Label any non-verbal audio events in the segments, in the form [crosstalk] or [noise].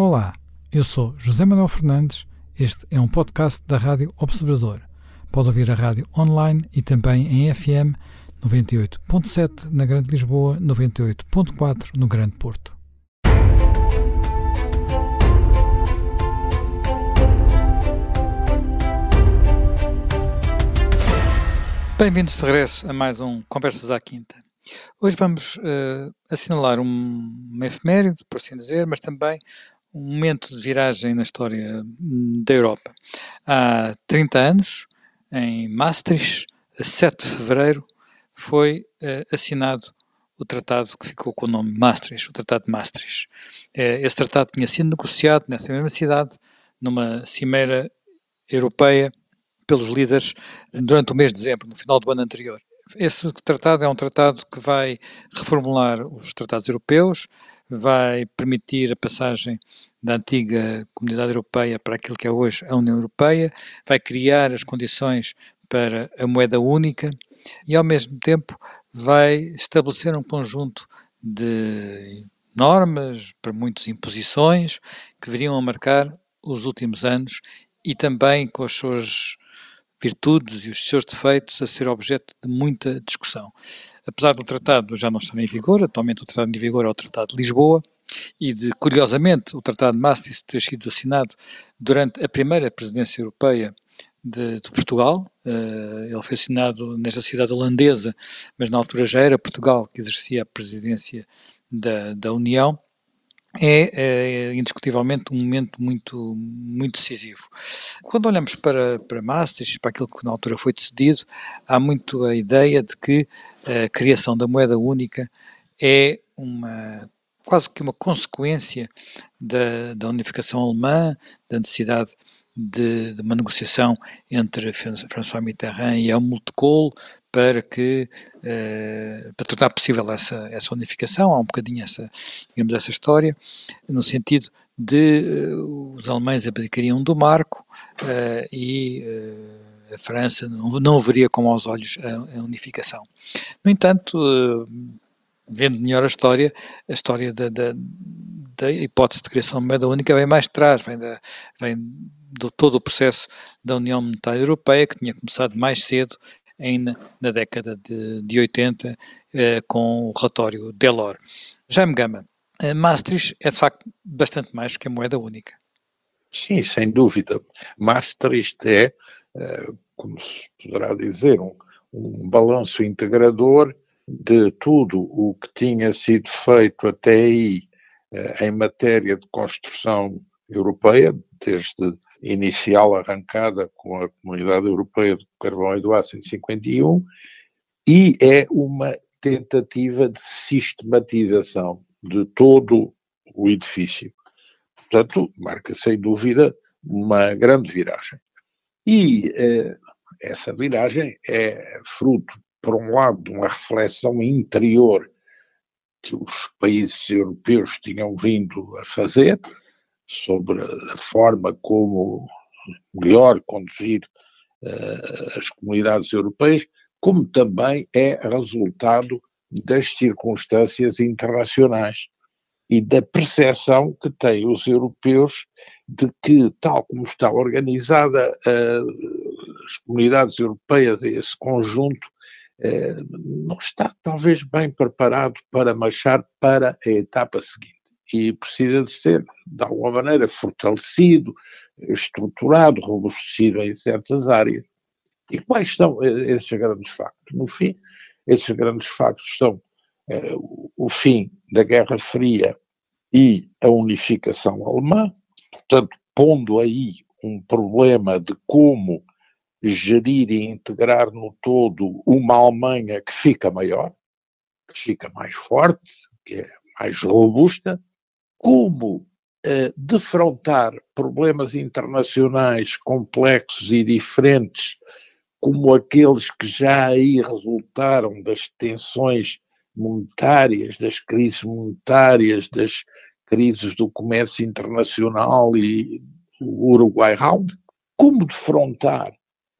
Olá, eu sou José Manuel Fernandes. Este é um podcast da Rádio Observador. Pode ouvir a rádio online e também em FM 98.7 na Grande Lisboa, 98.4 no Grande Porto. Bem-vindos de regresso a mais um Conversas à Quinta. Hoje vamos uh, assinalar um, uma efeméride, por assim dizer, mas também um momento de viragem na história hum, da Europa. Há 30 anos, em Maastricht, a 7 de fevereiro, foi uh, assinado o tratado que ficou com o nome Maastricht, o Tratado de Maastricht. Uh, esse tratado tinha sido negociado nessa mesma cidade, numa cimeira europeia, pelos líderes durante o mês de dezembro, no final do ano anterior. Esse tratado é um tratado que vai reformular os tratados europeus, vai permitir a passagem da antiga Comunidade Europeia para aquilo que é hoje a União Europeia, vai criar as condições para a moeda única e, ao mesmo tempo, vai estabelecer um conjunto de normas, para muitas imposições, que viriam a marcar os últimos anos e também com as suas virtudes e os seus defeitos a ser objeto de muita discussão. Apesar do tratado já não estar em vigor, atualmente o tratado em vigor é o Tratado de Lisboa, e de, curiosamente, o Tratado de Maastricht ter sido assinado durante a primeira presidência europeia de, de Portugal. Uh, ele foi assinado nesta cidade holandesa, mas na altura já era Portugal que exercia a presidência da, da União é, é, indiscutivelmente um momento muito, muito decisivo. Quando olhamos para, para Maastricht, para aquilo que na altura foi decidido, há muito a ideia de que a criação da moeda única é uma quase que uma consequência da, da unificação alemã, da necessidade de, de, uma negociação entre François Mitterrand e Helmut Kohl para que eh, para tornar possível essa, essa unificação, há um bocadinho essa, digamos, essa história, no sentido de uh, os alemães abdicariam do marco uh, e a França não, não veria com maus olhos a, a unificação. No entanto, vendo melhor a história, a história da, da, da, hipótese de criação de moeda única vem mais atrás, vem, da, vem do todo o processo da União Monetária Europeia, que tinha começado mais cedo, ainda na década de, de 80, eh, com o relatório Delors. Jaime Gama, eh, Maastricht é de facto bastante mais que a moeda única. Sim, sem dúvida. Maastricht é, eh, como se poderá dizer, um, um balanço integrador de tudo o que tinha sido feito até aí eh, em matéria de construção europeia, desde inicial arrancada com a Comunidade Europeia do Carvão e do Aço em 51, e é uma tentativa de sistematização de todo o edifício. Portanto, marca sem dúvida uma grande viragem. E eh, essa viragem é fruto por um lado, de uma reflexão interior que os países europeus tinham vindo a fazer sobre a forma como melhor conduzir uh, as comunidades europeias, como também é resultado das circunstâncias internacionais e da percepção que têm os europeus de que, tal como está organizada uh, as comunidades europeias, esse conjunto, eh, não está talvez bem preparado para marchar para a etapa seguinte e precisa de ser, de alguma maneira, fortalecido, estruturado, robustecido em certas áreas. E quais são esses grandes factos? No fim, esses grandes factos são eh, o fim da Guerra Fria e a unificação alemã, portanto, pondo aí um problema de como gerir e integrar no todo uma Alemanha que fica maior, que fica mais forte, que é mais robusta, como eh, defrontar problemas internacionais complexos e diferentes, como aqueles que já aí resultaram das tensões monetárias, das crises monetárias, das crises do comércio internacional e o Uruguai Round, como defrontar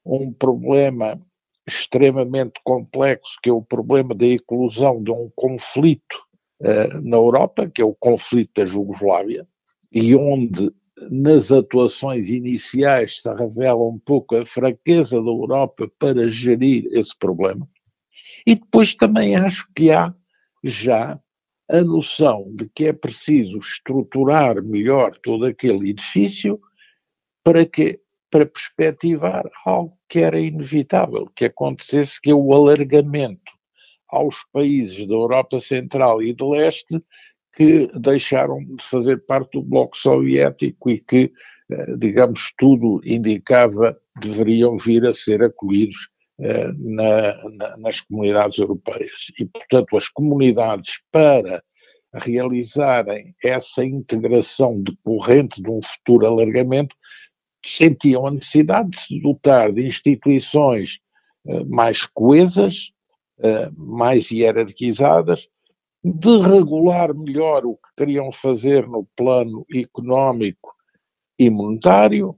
um problema extremamente complexo, que é o problema da eclosão de um conflito uh, na Europa, que é o conflito da Jugoslávia, e onde nas atuações iniciais se revela um pouco a fraqueza da Europa para gerir esse problema. E depois também acho que há já a noção de que é preciso estruturar melhor todo aquele edifício para que para perspectivar algo que era inevitável que acontecesse, que é o alargamento aos países da Europa Central e de Leste que deixaram de fazer parte do bloco soviético e que, eh, digamos, tudo indicava deveriam vir a ser acolhidos eh, na, na, nas comunidades europeias. E, portanto, as comunidades, para realizarem essa integração decorrente de um futuro alargamento, sentiam a necessidade de se dotar de instituições uh, mais coesas, uh, mais hierarquizadas, de regular melhor o que queriam fazer no plano económico e monetário,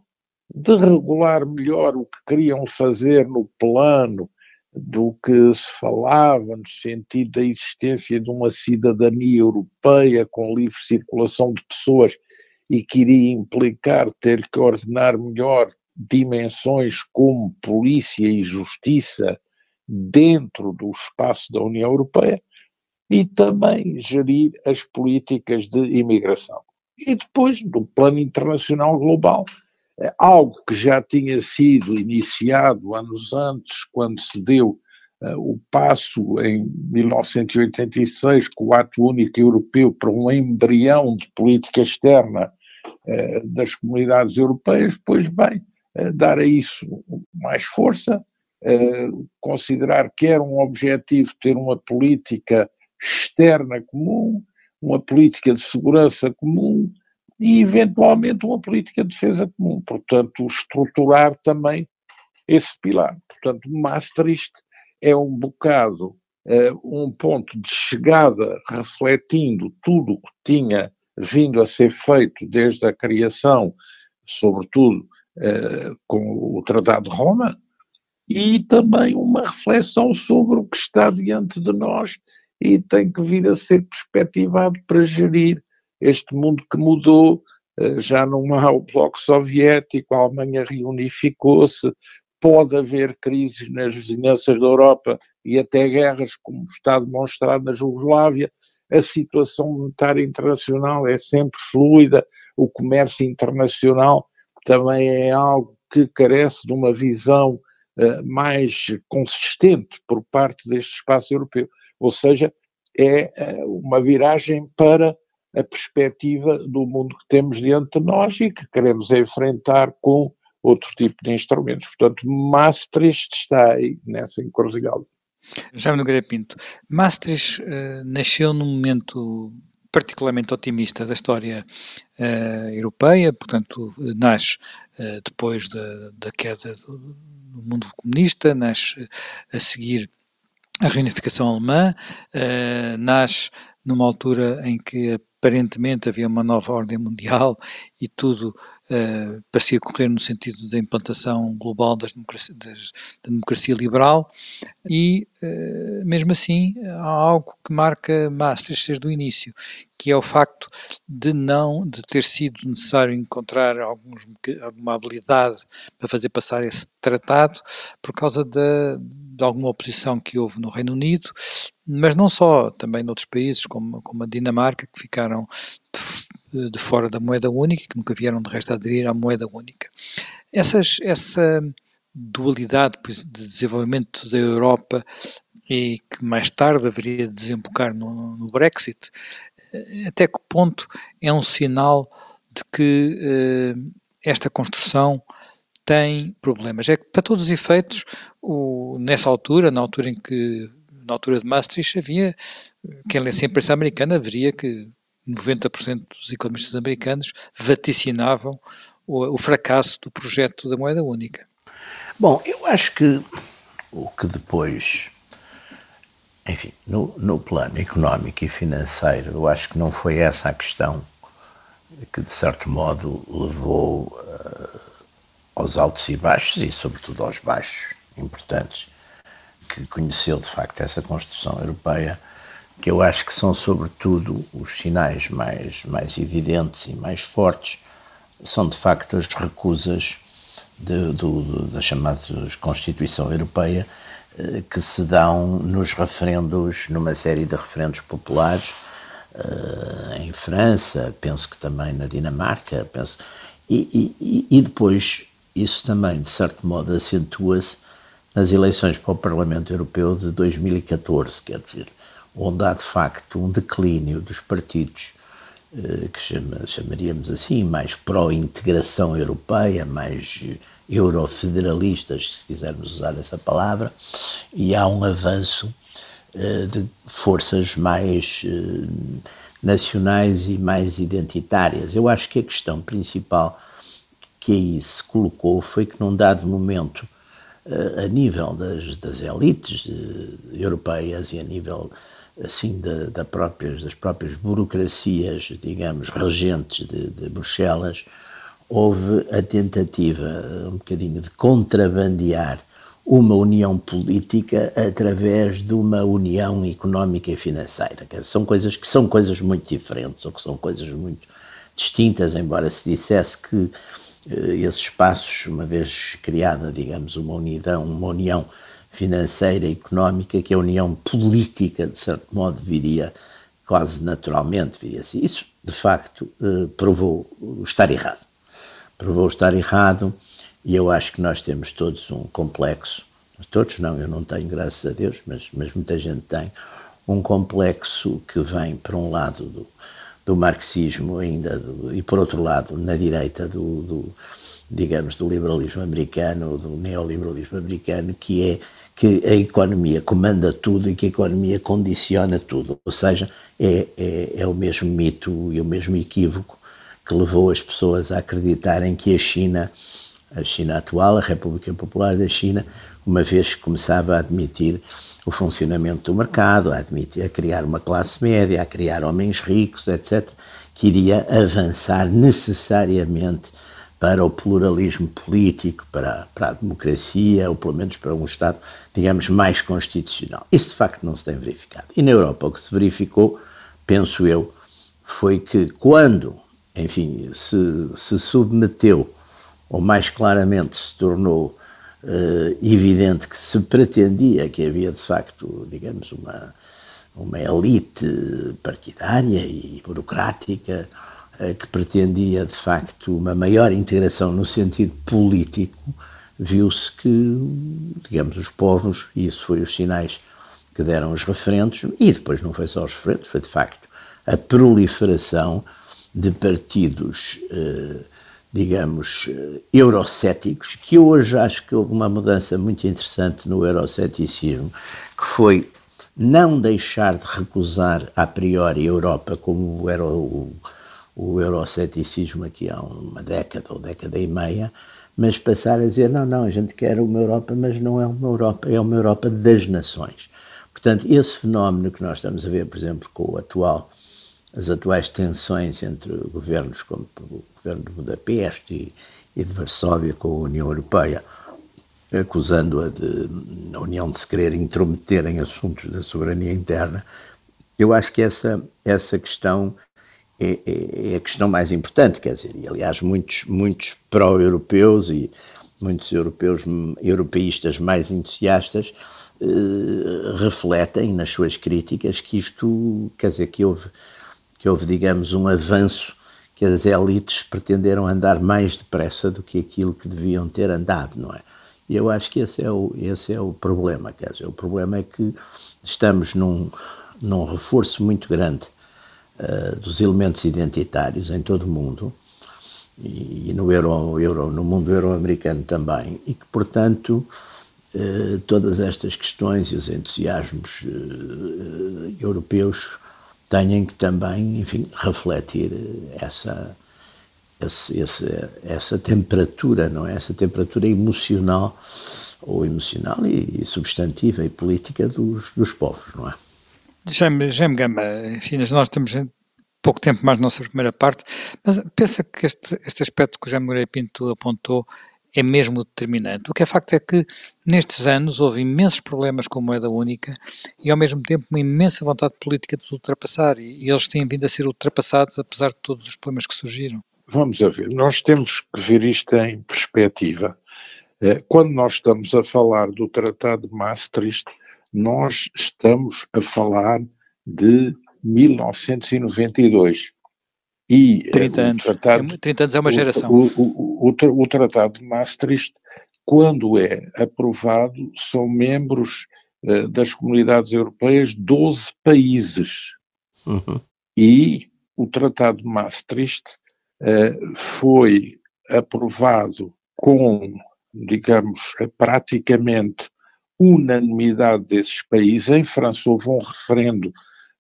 de regular melhor o que queriam fazer no plano do que se falava no sentido da existência de uma cidadania europeia com livre circulação de pessoas e que iria implicar ter que ordenar melhor dimensões como polícia e justiça dentro do espaço da União Europeia e também gerir as políticas de imigração. E depois, do plano internacional global, é algo que já tinha sido iniciado anos antes, quando se deu uh, o passo em 1986 com o Ato Único Europeu para um embrião de política externa uh, das comunidades europeias, pois bem, uh, dar a isso mais força, considerar que era um objetivo ter uma política externa comum, uma política de segurança comum e, eventualmente, uma política de defesa comum. Portanto, estruturar também esse pilar. Portanto, Maastricht é um bocado uh, um ponto de chegada refletindo tudo o que tinha vindo a ser feito desde a criação, sobretudo uh, com o Tratado de Roma, e também uma reflexão sobre o que está diante de nós e tem que vir a ser perspectivado para gerir este mundo que mudou, eh, já não há o bloco soviético, a Alemanha reunificou-se, pode haver crises nas vizinhanças da Europa e até guerras, como está demonstrado na Jugoslávia, a situação monetária internacional é sempre fluida, o comércio internacional também é algo que carece de uma visão uh, mais consistente por parte deste espaço europeu ou seja, é eh, uma viragem para a perspectiva do mundo que temos diante de nós e que queremos enfrentar com outro tipo de instrumentos. Portanto, Maastricht está aí nessa encruzilhada. Jaime Nogueira Pinto, Maastricht uh, nasceu num momento particularmente otimista da história uh, europeia, portanto, nasce uh, depois da, da queda do, do, mundo comunista, nasce a seguir a reunificação alemã uh, nasce numa altura em que aparentemente havia uma nova ordem mundial e tudo uh, parecia correr no sentido da implantação global das democracia, das, da democracia liberal e, uh, mesmo assim, há algo que marca Maastricht desde o início, que é o facto de não, de ter sido necessário encontrar alguns, alguma habilidade para fazer passar esse tratado por causa da de alguma oposição que houve no Reino Unido, mas não só, também noutros países, como, como a Dinamarca, que ficaram de, de, fora da moeda única, que nunca vieram de resto a aderir à moeda única. Essas, essa dualidade de desenvolvimento da Europa e que mais tarde haveria de desembocar no, no Brexit, até que ponto é um sinal de que eh, esta construção tem problemas. É que, para todos os efeitos, o, nessa altura, na altura em que, na altura de Maastricht, havia, quem lê a imprensa americana, veria que 90% dos economistas americanos vaticinavam o, o, fracasso do projeto da moeda única. Bom, eu acho que o que depois, enfim, no, no plano económico e financeiro, eu acho que não foi essa a questão que, de certo modo, levou aos altos e baixos e, sobretudo, aos baixos importantes que conheceu de facto essa construção europeia, que eu acho que são sobretudo os sinais mais, mais evidentes e mais fortes, são de facto as recusas de, do, da chamada Constituição Europeia eh, que se dão nos referendos, numa série de referendos populares, eh, em França, penso que também na Dinamarca, penso, e, e, e depois isso também, de certo modo, acentua-se nas eleições para o Parlamento Europeu de 2014, quer dizer, onde há de facto um declínio dos partidos eh, que chama, chamaríamos assim, mais pró-integração europeia, mais eurofederalistas, se quisermos usar essa palavra, e há um avanço eh, de forças mais eh, nacionais e mais identitárias. Eu acho que a questão principal que aí se colocou foi que num dado momento a nível das, das elites europeias e a nível assim da, da próprias, das próprias burocracias, digamos, regentes de, de, Bruxelas, houve a tentativa um bocadinho de contrabandear uma união política através de uma união económica e financeira. São coisas que são coisas muito diferentes ou que são coisas muito distintas, embora se dissesse que eh, esses espaços, uma vez criada, digamos, uma união, uma união financeira e económica que a união política, de certo modo, viria quase naturalmente, viria assim. Isso, de facto, eh, provou estar errado. Provou estar errado e eu acho que nós temos todos um complexo, todos não, eu não tenho, graças a Deus, mas, mas muita gente tem, um complexo que vem, por um lado, do, do marxismo ainda, do, e por outro lado, na direita, do, do digamos, do liberalismo americano, do neoliberalismo americano, que é que a economia comanda tudo e que a economia condiciona tudo. Ou seja, é, é, é o mesmo mito e o mesmo equívoco que levou as pessoas a acreditarem que a China, a China atual, a República Popular da China, uma vez que começava a admitir o funcionamento do mercado, a, admitir, a criar uma classe média, a criar homens ricos, etc., que iria avançar necessariamente para o pluralismo político, para, para a democracia, ou pelo menos para um Estado, digamos, mais constitucional. Isso de facto não se tem verificado. E na Europa o que se verificou, penso eu, foi que quando, enfim, se, se submeteu, ou mais claramente se tornou uh, evidente que se pretendia que havia de facto, digamos, uma, uma elite partidária e burocrática eh, que pretendia, de facto, uma maior integração no sentido político, viu-se que, digamos, os povos, e isso foi os sinais que deram os referentes, e depois não foi só os referentes, foi de facto a proliferação de partidos, eh, digamos, eh, eurocéticos, que hoje acho que houve uma mudança muito interessante no euroceticismo, que foi não deixar de recusar a priori a Europa como era o o euroceticismo aqui há uma década ou década e meia, mas passar a dizer, não, não, a gente quer uma Europa, mas não é uma Europa, é uma Europa das nações. Portanto, esse fenómeno que nós estamos a ver, por exemplo, com o atual, as atuais tensões entre governos como o governo de Budapeste e, e de Varsóvia com a União Europeia, acusando-a de a União de se querer intrometer em assuntos da soberania interna, eu acho que essa, essa questão é, é, é, a questão mais importante, quer dizer, e aliás muitos, muitos pró-europeus e muitos europeus, europeístas mais entusiastas eh, refletem nas suas críticas que isto, quer dizer, que houve, que houve, digamos, um avanço que as elites pretenderam andar mais depressa do que aquilo que deviam ter andado, não é? E eu acho que esse é o, esse é o problema, quer dizer, o problema é que estamos num, num reforço muito grande eh, dos elementos identitários em todo o mundo e, no, euro, euro, no mundo euro-americano também, e que, portanto, uh, todas estas questões e os entusiasmos uh, europeus tenham que também, enfim, refletir essa, esse, essa temperatura, não é? Essa temperatura emocional, ou emocional e, e substantiva e política dos, dos povos, não é? Já-me já me gama, enfim, nós temos pouco tempo mais na nossa primeira parte, mas pensa que este, este aspecto que o Jaime Moreira Pinto apontou é mesmo determinante. O que é facto é que nestes anos houve imensos problemas com a moeda única e ao mesmo tempo uma imensa vontade política de ultrapassar e, eles têm vindo a ser ultrapassados apesar de todos os problemas que surgiram. Vamos a ver, nós temos que ver isto em perspectiva. Eh, quando nós estamos a falar do Tratado de Maastricht, nós estamos a falar de 1992. E 30 anos. Tratado, 30 anos é uma geração. O, o, o, o, Tratado de Maastricht, quando é aprovado, são membros uh, das comunidades europeias 12 países. Uhum. E o Tratado de Maastricht uh, foi aprovado com, digamos, praticamente unanimidade desses países. Em França houve um referendo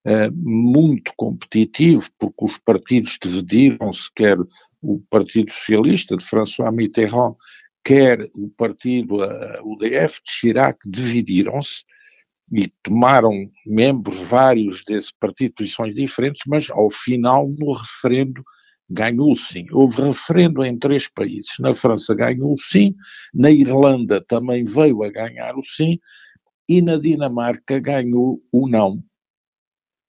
uh, muito competitivo, porque os partidos dividiram-se, quer o Partido Socialista de François Mitterrand, quer o partido uh, UDF de Chirac, dividiram-se e tomaram membros vários desse partido, posições diferentes, mas ao final, no referendo, ganhou sim. Houve referendo em três países. Na França ganhou sim, na Irlanda também veio a ganhar o sim, e na Dinamarca ganhou o não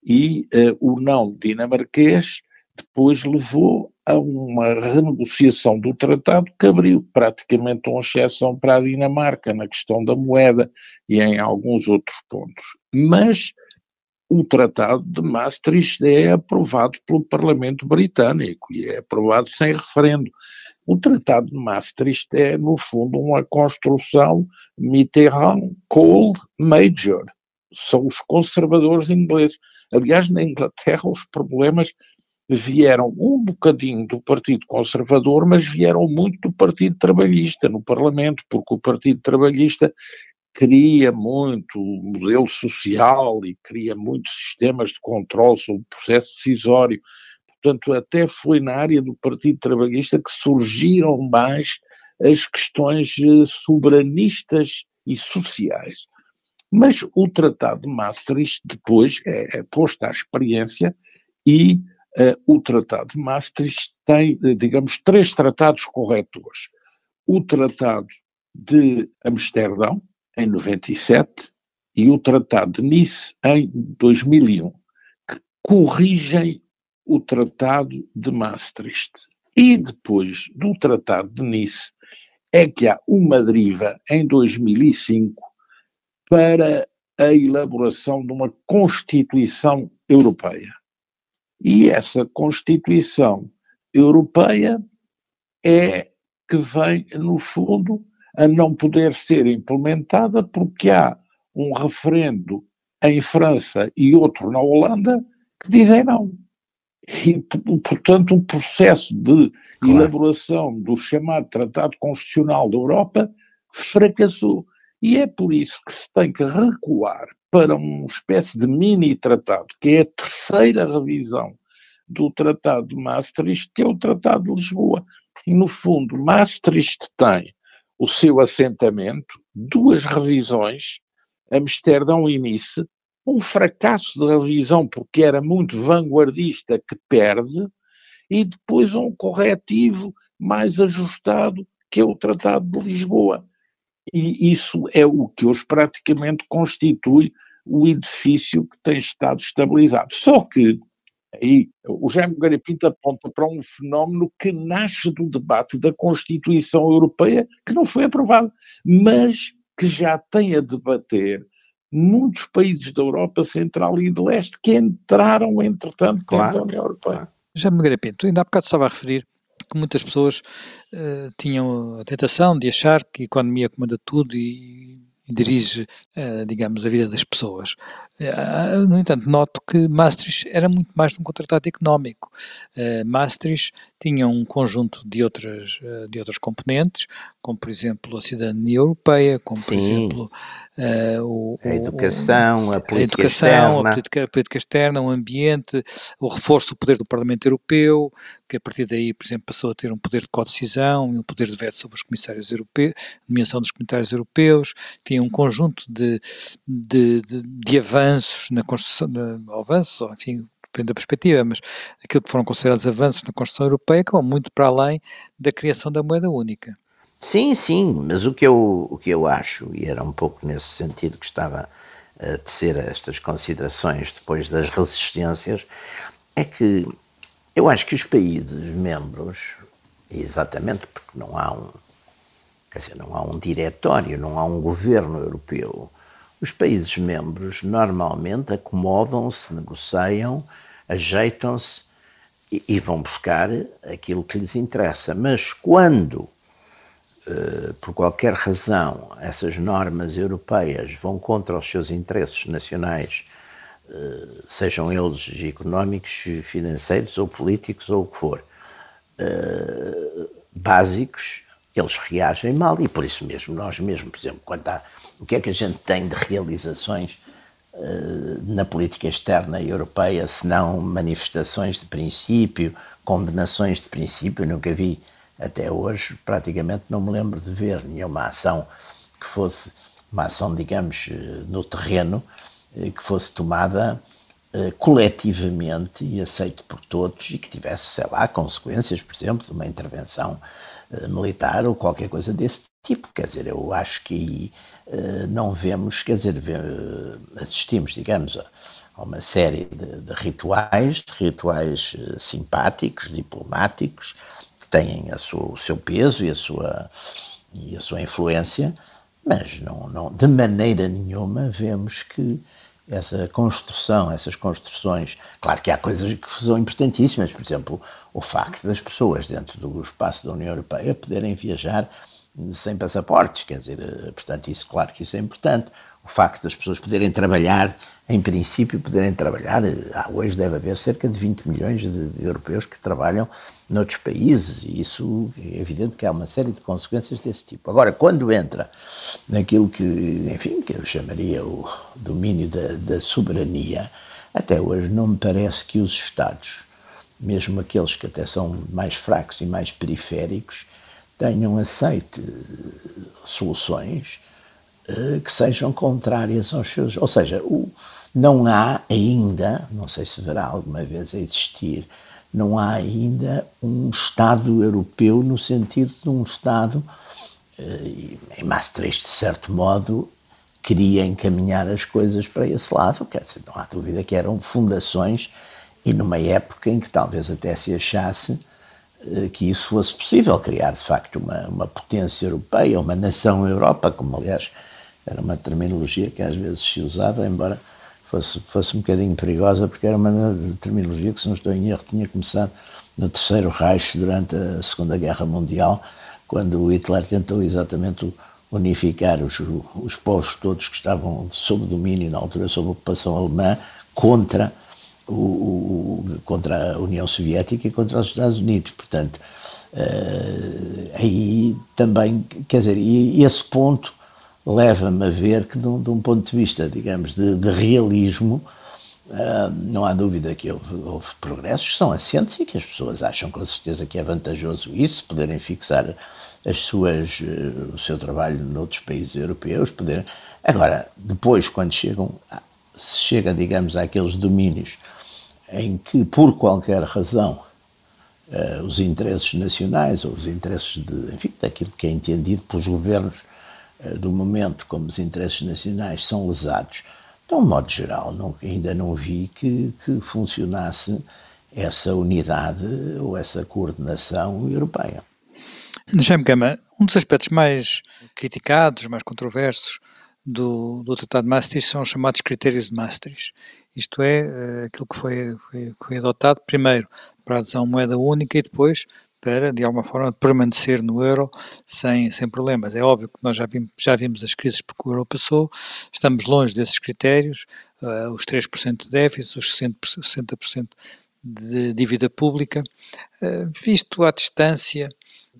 e uh, o não dinamarquês depois levou a uma renegociação do tratado que abriu praticamente uma exceção para a Dinamarca na questão da moeda e em alguns outros pontos. Mas o Tratado de Maastricht é aprovado pelo Parlamento Britânico e é aprovado sem referendo. O Tratado de Maastricht é, no fundo, uma construção Mitterrand-Kohl-Major são os conservadores ingleses. Aliás, na Inglaterra os problemas vieram um bocadinho do Partido Conservador, mas vieram muito do Partido Trabalhista no Parlamento, porque o Partido Trabalhista queria muito o modelo social e queria muitos sistemas de controle sobre o processo decisório. Portanto, até foi na área do Partido Trabalhista que surgiram mais as questões eh, soberanistas e sociais. Mas o Tratado de Maastricht depois é, é posto à experiência e uh, o Tratado de Maastricht tem, eh, digamos, três tratados corretores. O Tratado de Amsterdão, em 97, e o Tratado de Nice, em 2001, que corrigem o Tratado de Maastricht. E depois do Tratado de Nice é que há uma deriva em 2005 para a elaboração de uma Constituição Europeia. E essa Constituição Europeia é que vem, no fundo, a não poder ser implementada porque há um referendo em França e outro na Holanda que dizem não. E, portanto, o processo de claro. elaboração do chamado Tratado Constitucional da Europa fracassou. E é por isso que se tem que recuar para uma espécie de mini-tratado, que é a terceira revisão do Tratado de Maastricht, que é o Tratado de Lisboa. E, no fundo, Maastricht tem o seu assentamento, duas revisões, Amsterdão e Nice, um fracasso de revisão porque era muito vanguardista que perde, e depois um corretivo mais ajustado, que é o Tratado de Lisboa. E isso é o que hoje praticamente constitui o edifício que tem estado estabilizado. Só que aí o Jaime Garapinto aponta para um fenómeno que nasce do debate da Constituição Europeia, que não foi aprovado, mas que já tem a debater muitos países da Europa Central e de Leste que entraram, entretanto, claro, na União Europeia. Jaime Garapinto, ainda há bocado estava a referir que muitas pessoas uh, tinham a tentação de achar que a economia comanda tudo e, e dirige, uh, digamos, a vida das pessoas. Uh, no entanto, noto que Maastricht era muito mais que um tratado económico. Maastricht tinha um conjunto de outras, de outras componentes, como por exemplo a cidadania europeia, como por exemplo uh, o, a educação, o, a política a educação, externa. A política, a política externa, o ambiente, o reforço do poder do Parlamento Europeu, que a partir daí, por exemplo, passou a ter um poder de co-decisão e um poder de veto sobre os comissários europeus, nomeação dos comissários europeus, tinha um conjunto de, de, de, de avanços na construção, de, avanços, enfim, depende da perspectiva, mas aquilo que foram considerados avanços na Constituição Europeia que vão muito para além da criação da moeda única. Sim, sim, mas o que eu, o que eu acho, e era um pouco nesse sentido que estava a tecer estas considerações depois das resistências, é que eu acho que os países membros, exatamente porque não há um, quer dizer, não há um diretório, não há um governo europeu, os países membros normalmente acomodam-se, negociam, ajeitam-se e, e, vão buscar aquilo que lhes interessa. Mas quando, eh, por qualquer razão, essas normas europeias vão contra os seus interesses nacionais, sejam eles económicos, financeiros ou políticos ou o que for, eh, básicos, eles reagem mal e por isso mesmo, nós mesmo, por exemplo, quando há, o que é que a gente tem de realizações uh, na política externa europeia, se não manifestações de princípio, condenações de princípio, nunca vi até hoje, praticamente não me lembro de ver nenhuma ação que fosse uma ação, digamos, eh, no terreno, eh, que fosse tomada coletivamente e aceite por todos e que tivesse, sei lá, consequências, por exemplo, de uma intervenção eh, militar ou qualquer coisa desse tipo. Quer dizer, eu acho que uh, não vemos, quer dizer, assistimos, digamos, a, uma série de, de, rituais, de rituais simpáticos, diplomáticos, que têm sua, o seu peso e a sua, e a sua influência, mas não, não, de maneira nenhuma vemos que essa construção, essas construções. Claro que há coisas que são importantíssimas, por exemplo, o facto das pessoas dentro do espaço da União Europeia poderem viajar sem passaportes, quer dizer, eh, portanto, isso, claro que isso é importante. O facto das pessoas poderem trabalhar, em princípio, poderem trabalhar, hoje deve haver cerca de 20 milhões de, de europeus que trabalham noutros países, e isso é evidente que há uma série de consequências desse tipo. Agora, quando entra naquilo que, enfim, que eu chamaria o domínio da, da soberania, até hoje não me parece que os Estados, mesmo aqueles que até são mais fracos e mais periféricos, tenham aceite soluções que sejam contrárias aos seus. Ou seja, o, não há ainda, não sei se verá alguma vez a existir, não há ainda um Estado europeu no sentido de um Estado, uh, em Maastricht, de certo modo, queria encaminhar as coisas para esse lado, quer dizer, não há dúvida que eram fundações e numa época em que talvez até se achasse eh, que isso fosse possível, criar de facto uma, uma potência europeia, uma nação Europa, como aliás era uma terminologia que às vezes se usava, embora fosse, fosse um bocadinho perigosa, porque era uma terminologia que, se não estou em erro, tinha começado no Terceiro Reich durante a Segunda Guerra Mundial, quando Hitler tentou exatamente unificar os, os povos todos que estavam sob domínio, na altura sob ocupação alemã, contra o, contra a União Soviética e contra os Estados Unidos. Portanto, uh, aí também, quer dizer, e, esse ponto leva-me a ver que, de um, de um, ponto de vista, digamos, de, de realismo, uh, não há dúvida que houve, houve, progressos que são assentes e que as pessoas acham com certeza que é vantajoso isso, poderem fixar as suas, uh, o seu trabalho noutros países europeus, poder Agora, depois, quando chegam, se chega, digamos, àqueles domínios em que, por qualquer razão, uh, os interesses nacionais ou os interesses de, enfim, daquilo que é entendido pelos governos do momento como os interesses nacionais são lesados, de um modo geral, não, ainda não vi que, que funcionasse essa unidade ou essa coordenação europeia. Jaime Gama, um dos aspectos mais criticados, mais controversos do, do Tratado de Maastricht são os chamados critérios de Maastricht. Isto é, eh, aquilo que foi, foi, foi adotado primeiro para a adesão à moeda única e depois para, de alguma forma, permanecer no euro sem, sem problemas. É óbvio que nós já vimos, já vimos as crises porque o euro passou, estamos longe desses critérios, uh, os 3% de déficit, os 60%, 60% de dívida pública. Uh, visto à distância,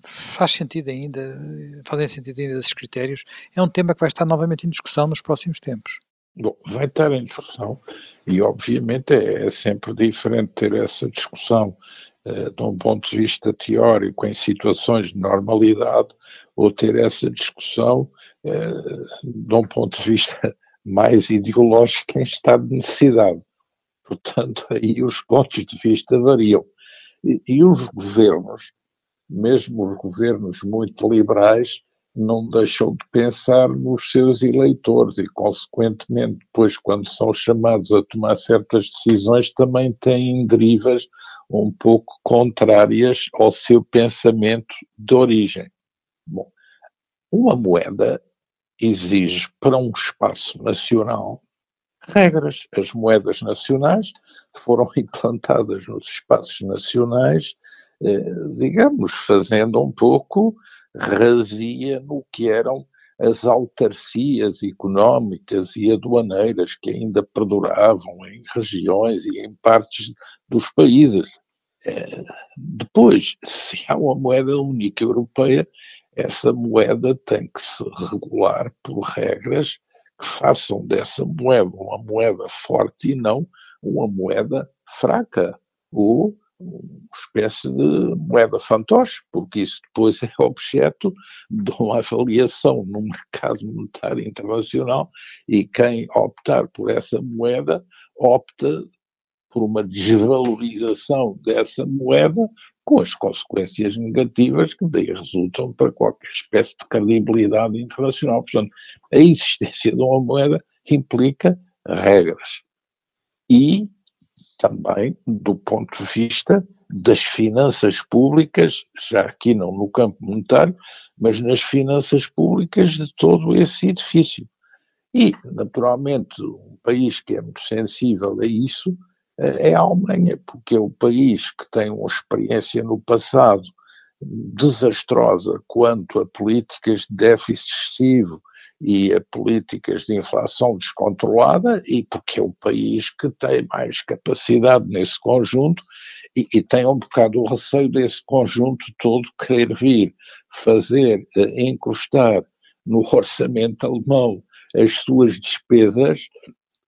faz sentido ainda, fazem sentido ainda esses critérios, é um tema que vai estar novamente em discussão nos próximos tempos. Bom, vai estar em discussão e obviamente é, é sempre diferente ter essa discussão de um ponto de vista teórico em situações de normalidade ou ter essa discussão uh, de um ponto de vista [laughs] mais ideológico em estado de necessidade. Portanto, aí os pontos de vista variam. E, e os governos mesmo os governos muito liberais não deixam de pensar nos seus eleitores e, consequentemente, depois, quando são chamados a tomar certas decisões, também têm derivas um pouco contrárias ao seu pensamento de origem. Bom, uma moeda exige para um espaço nacional regras. As moedas nacionais foram [laughs] implantadas nos espaços nacionais, eh, digamos, fazendo um pouco razia no que eram as autarcias económicas e aduaneiras que ainda perduravam em regiões e em partes dos países. É, depois, se há uma moeda única europeia, essa moeda tem que se regular por regras que façam dessa moeda uma moeda forte e não uma moeda fraca ou espécie de moeda fantoche, porque isso depois é objeto de uma avaliação no mercado monetário internacional e quem optar por essa moeda opta por uma desvalorização dessa moeda com as consequências negativas que daí resultam para qualquer espécie de credibilidade internacional. Portanto, a existência de uma moeda implica regras. E também do ponto de vista das finanças públicas, já aqui não no campo monetário, mas nas finanças públicas de todo esse edifício. E, naturalmente, um país que é muito sensível a isso eh, é a Alemanha, porque é o país que tem uma experiência no passado desastrosa quanto a políticas de déficit excessivo e a políticas de inflação descontrolada, e porque é o país que tem mais capacidade nesse conjunto e, e tem um bocado o receio desse conjunto todo querer vir fazer, eh, encostar no orçamento alemão as suas despesas,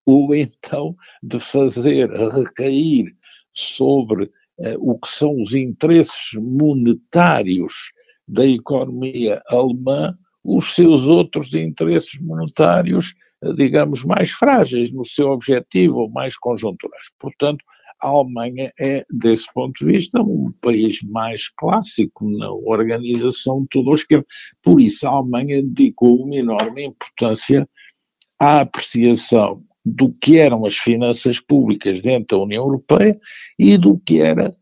ou então de fazer recair sobre eh, o que são os interesses monetários da economia alemã, os seus outros interesses monetários, eh, digamos, mais frágeis no seu objetivo ou mais conjunturais. Portanto, a Alemanha é, desse ponto de vista, um país mais clássico na organização de toda a esquerda. Por isso, a Alemanha dedicou uma enorme importância à apreciação do que eram as finanças públicas dentro da União Europeia e do que era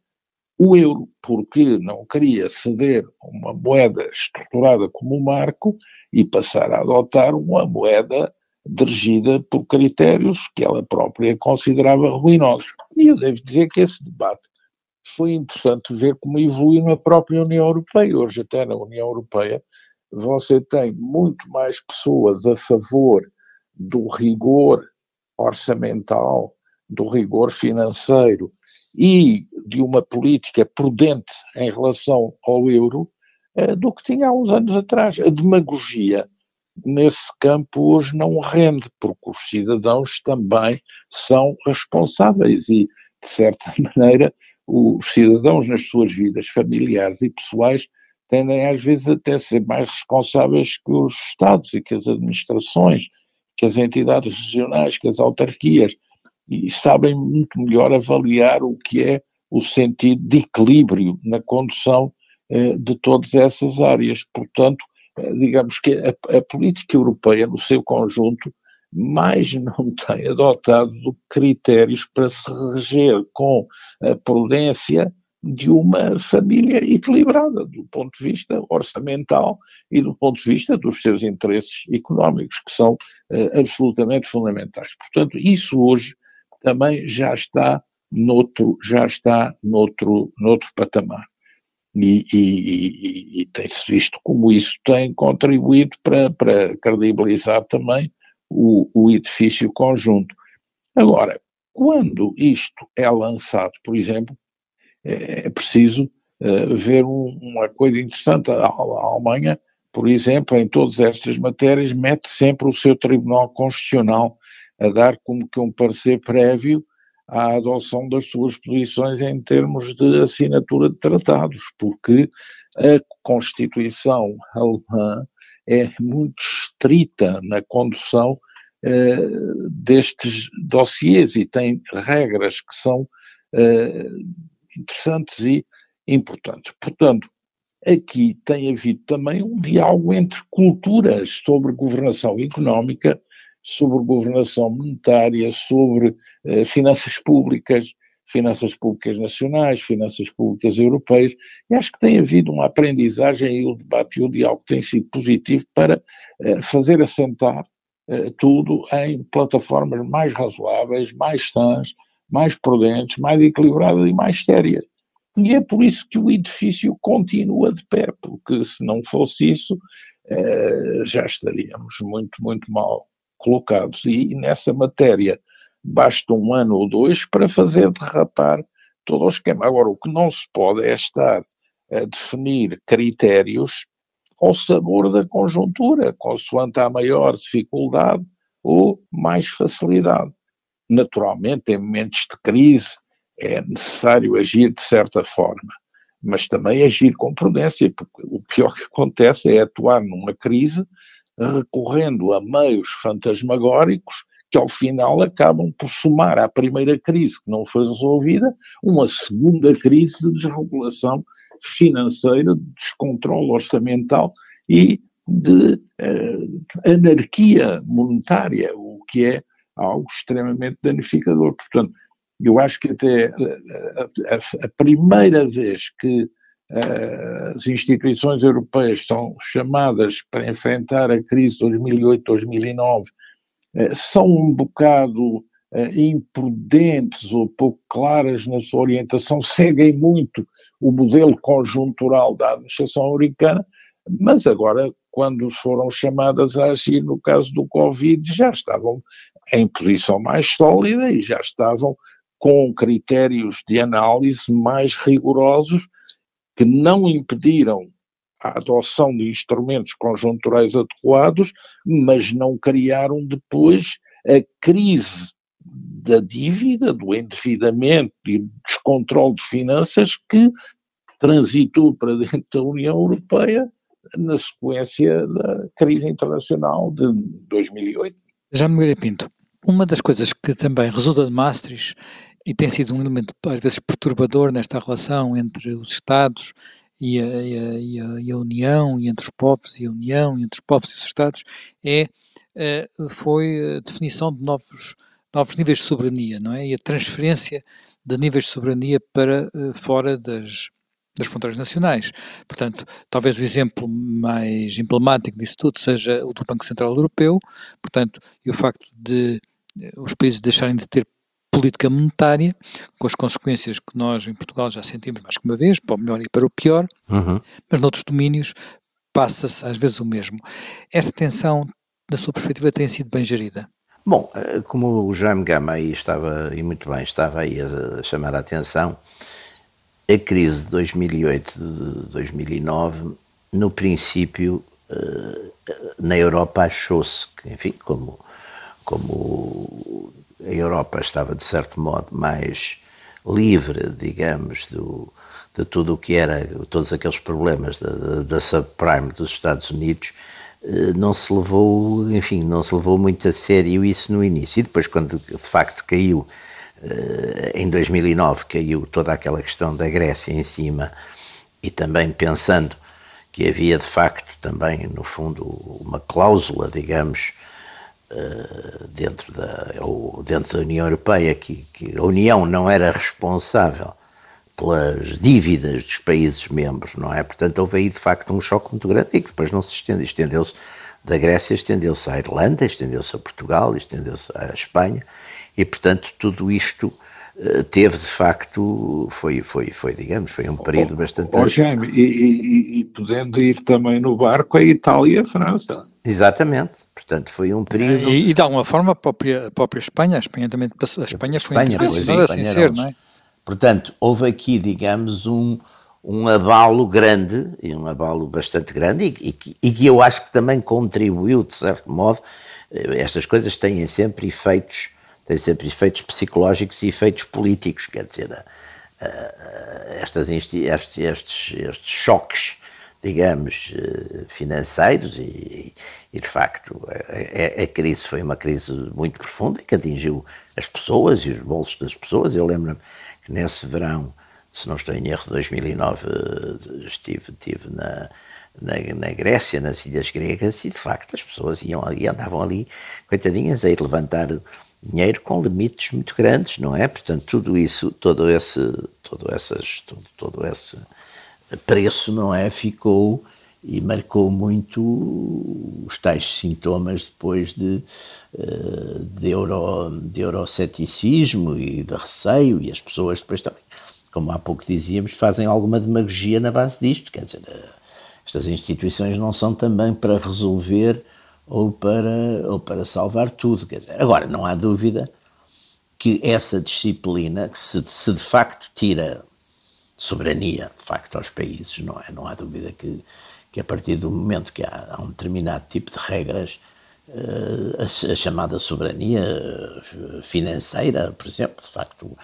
o euro, porque não queria ceder uma moeda estruturada como o marco e passar a adotar uma moeda dirigida por critérios que ela própria considerava ruinosos. E eu devo dizer que esse debate foi interessante ver como evoluiu na própria União Europeia. Hoje, até na União Europeia, você tem muito mais pessoas a favor do rigor orçamental, do rigor financeiro e de uma política prudente em relação ao euro eh, do que tinha há uns anos atrás. A demagogia nesse campo hoje não rende, porque os cidadãos também são responsáveis e, de certa [laughs] maneira, os cidadãos nas suas vidas familiares e pessoais tendem às vezes até a ser mais responsáveis que os Estados e que as administrações que as entidades regionais, que as autarquias, e sabem muito melhor avaliar o que é o sentido de equilíbrio na condução eh, de todas essas áreas. Portanto, eh, digamos que a, a, política europeia, no seu conjunto, mais [laughs] não tem adotado critérios para se reger com a prudência de uma família equilibrada do ponto de vista orçamental e do ponto de vista dos seus interesses económicos, que são uh, absolutamente fundamentais. Portanto, isso hoje também já está noutro, já está noutro, noutro patamar. E, e, e, e tem-se visto como isso tem contribuído para, para credibilizar também o, o edifício conjunto. Agora, quando isto é lançado, por exemplo, é, é preciso uh, ver um, uma coisa interessante. A, a, Alemanha, por exemplo, em todas estas matérias, mete sempre o seu Tribunal Constitucional a dar como que um parecer prévio à adoção das suas posições em termos de assinatura de tratados, porque a Constituição alemã é muito estrita na condução eh, destes dossiês e tem regras que são eh, interessantes e importantes. Portanto, aqui tem havido também um diálogo entre culturas sobre governação económica, sobre governação monetária, sobre eh, finanças públicas, finanças públicas nacionais, finanças públicas europeias, e acho que tem havido uma aprendizagem e o debate e o diálogo tem sido positivo para eh, fazer assentar eh, tudo em plataformas mais razoáveis, mais sãs, mais prudentes, mais equilibradas e mais sérias. E é por isso que o edifício continua de pé, porque se não fosse isso, eh, já estaríamos muito, muito mal colocados. E nessa matéria basta um ano ou dois para fazer derrapar todo o esquema. Agora, o que não se pode é estar a definir critérios ao sabor da conjuntura, consoante a maior dificuldade ou mais facilidade. Naturalmente, em momentos de crise, é necessário agir de certa forma, mas também agir com prudência, porque o pior que acontece é atuar numa crise recorrendo a meios fantasmagóricos que ao final acabam por somar à primeira crise que não foi resolvida uma segunda crise de desregulação financeira, de descontrole orçamental e de uh, anarquia monetária, o que é algo extremamente danificador. Portanto, eu acho que até a, a, a primeira vez que as instituições europeias são chamadas para enfrentar a crise de 2008-2009 uh, são um bocado uh, imprudentes ou pouco claras na sua orientação, seguem muito o modelo conjuntural da administração americana, mas agora, quando foram chamadas a agir no caso do Covid, já estavam em posição mais sólida e já estavam com critérios de análise mais rigorosos que não impediram a adoção de instrumentos conjunturais adequados, mas não criaram depois a crise da dívida, do endividamento e descontrole de finanças que transitou para dentro da União Europeia na sequência da crise internacional de 2008. Já me Pinto, uma das coisas que também resulta de Maastricht e tem sido um elemento às vezes perturbador nesta relação entre os Estados e a, e a, e a União, e entre os povos e a União, e entre os povos e os Estados, é, eh, foi a definição de novos, novos níveis de soberania, não é? E a transferência de níveis de soberania para eh, fora das, das fronteiras nacionais. Portanto, talvez o exemplo mais emblemático disso tudo seja o do Banco Central Europeu, portanto, e o facto de eh, os países deixarem de ter política monetária, com as consequências que nós em Portugal já sentimos mais que uma vez, para o melhor e para o pior, uhum. mas noutros domínios passa-se às vezes o mesmo. Esta tensão, da sua perspectiva, tem sido bem gerida? Bom, eh, como o Jaime Gama aí estava, e muito bem, estava aí a chamar a atenção, a crise de 2008, de 2009, no princípio, eh, na Europa achou-se que, enfim, como, como a Europa estava, de certo modo, mais livre, digamos, do, de tudo o que era, todos aqueles problemas da, da subprime dos Estados Unidos, eh, não se levou, enfim, não se levou muito a sério isso no início. E depois, quando de facto caiu, eh, em 2009, caiu toda aquela questão da Grécia em cima, e também pensando que havia de facto também, no fundo, uma cláusula, digamos, dentro da, ou dentro da União Europeia que, que, a União não era responsável pelas dívidas dos países membros, não é? Portanto, houve aí de facto um choque muito grande e que depois não se estendeu. Estendeu-se da Grécia, estendeu-se à Irlanda, estendeu-se a Portugal, estendeu-se à Espanha e, portanto, tudo isto eh, teve de facto, foi, foi, foi digamos, foi um período oh, bastante. Oh, Jaime, e, e, e podendo ir também no barco a Itália e a França. Exatamente. Portanto, foi um período. E, e de alguma forma a própria, a própria Espanha, a Espanha também passou, a Espanha foi Espanha, internacional assim ser, não é? Portanto, houve aqui, digamos, um, um abalo grande, e um abalo bastante grande, e, e, e que eu acho que também contribuiu, de certo modo, eh, estas coisas têm sempre efeitos, têm sempre efeitos psicológicos e efeitos políticos, quer dizer, estas, estes, estes, estes choques digamos, eh, financeiros e, e de facto, a, a, crise foi uma crise muito profunda que atingiu as pessoas e os bolsos das pessoas. Eu lembro-me que nesse verão se não estou em erro, 2009 estive, estive na, na, na, Grécia, nas ilhas gregas, e de facto as pessoas iam ali, andavam ali, coitadinhas, a ir levantar dinheiro com limites muito grandes, não é? Portanto, tudo isso, todo esse, todo essas, todo, todo esse preço, não é? Ficou e marcou muito os tais sintomas depois de, eh, de, euro, de euroceticismo e de receio, e as pessoas depois também, como há pouco dizíamos, fazem alguma demagogia na base disto, quer dizer, eh, estas instituições não são também para resolver ou para, ou para salvar tudo, quer dizer, agora não há dúvida que essa disciplina, que se, se de facto tira soberania, de facto, aos países, não é? Não há dúvida que que a partir do momento que há, há um determinado tipo de regras, uh, a, a, chamada soberania eh, financeira, por exemplo, de facto,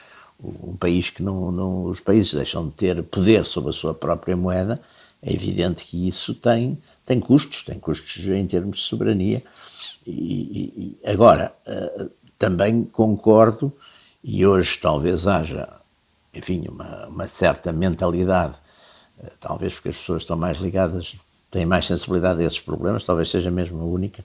um país que não, não, os países deixam de ter poder sobre a sua própria moeda, é evidente que isso tem, tem custos, tem custos em termos de soberania. E, e agora, uh, também concordo, e hoje talvez haja, enfim, uma, uma certa mentalidade eh, talvez porque as pessoas estão mais ligadas, têm mais sensibilidade a esses problemas, talvez seja mesmo a única,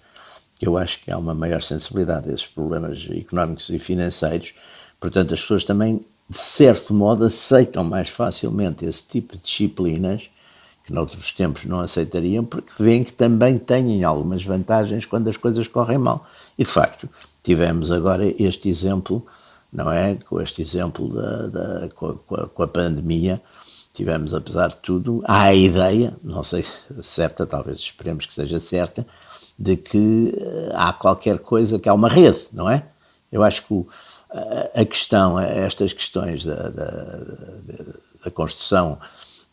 que eu acho que há uma maior sensibilidade a esses problemas económicos e financeiros, portanto as pessoas também, de certo modo, aceitam mais facilmente esse tipo de disciplinas, que noutros tempos não aceitariam, porque veem que também têm algumas vantagens quando as coisas correm mal. E de facto, tivemos agora este exemplo, não é? Com este exemplo da, da com, a, com a pandemia, tivemos, apesar de tudo, há a ideia, não sei se certa, talvez esperemos que seja certa, de que eh, há qualquer coisa, que há uma rede, não é? Eu acho que o, a questão, estas questões da, da, da construção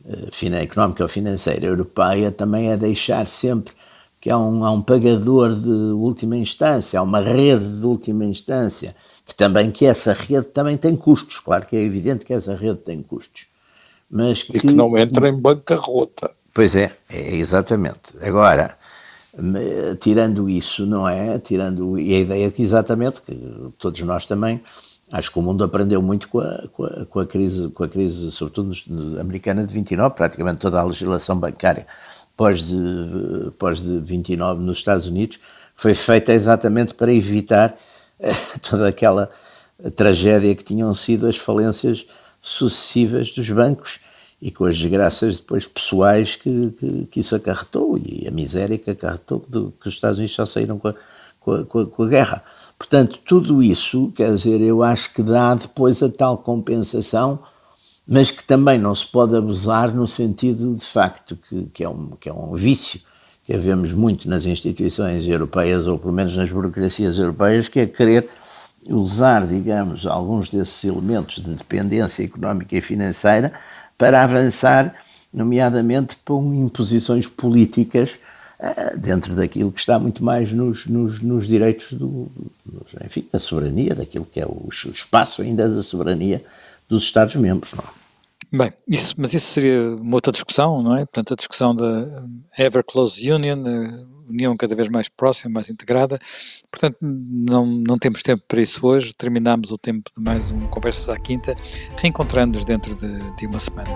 eh, económica ou financeira europeia também é deixar sempre que há um, há um pagador de última instância, há uma rede de última instância, que também que essa rede também tem custos, claro que é evidente que essa rede tem custos mas que, e que não entra em bancarrota. Pois é, é exatamente. Agora, tirando isso, não é? Tirando e a ideia que exatamente que todos nós também acho que o mundo aprendeu muito com a, com a, com a crise, com a crise sobretudo americana de 29, praticamente toda a legislação bancária pós de pós de 29 nos Estados Unidos foi feita exatamente para evitar [laughs] toda aquela tragédia que tinham sido as falências sucessivas dos bancos e com as desgraças depois pessoais que, que, que isso acarretou e a miséria que acarretou do, que os Estados Unidos só saíram com a, com a, com a, com a guerra. Portanto, tudo isso, quer dizer, eu acho que dá depois a tal compensação, mas que também não se pode abusar no sentido de facto que, que, é, um, que é um vício que vemos muito nas instituições europeias, ou pelo menos nas burocracias europeias, que é querer usar, digamos, alguns desses elementos de dependência económica e financeira para avançar, nomeadamente com imposições políticas uh, dentro daquilo que está muito mais nos, nos, nos direitos do, enfim, da soberania, daquilo que é o, o espaço ainda da soberania dos Estados-membros. Bem, isso, mas isso seria uma outra discussão, não é? Portanto, a discussão da Ever Close Union, União cada vez mais próxima, mais integrada. Portanto, não, não temos tempo para isso hoje. Terminamos o tempo de mais um Conversas à Quinta, reencontrando-nos dentro de, de uma semana.